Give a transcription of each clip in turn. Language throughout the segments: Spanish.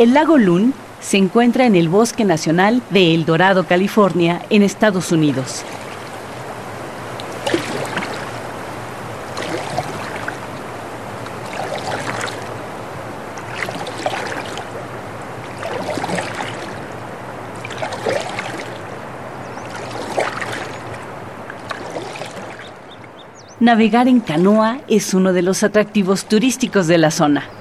El lago Loon se encuentra en el Bosque Nacional de El Dorado, California, en Estados Unidos. Navegar en canoa es uno de los atractivos turísticos de la zona.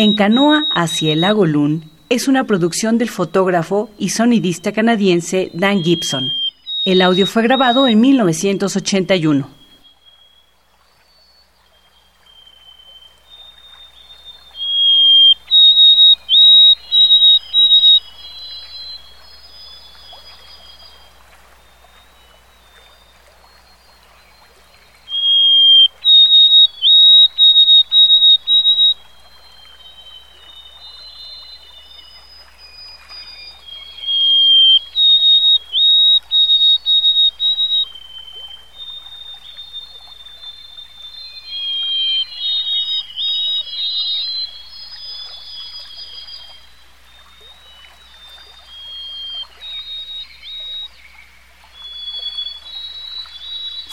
En canoa hacia el lago Loon es una producción del fotógrafo y sonidista canadiense Dan Gibson. El audio fue grabado en 1981.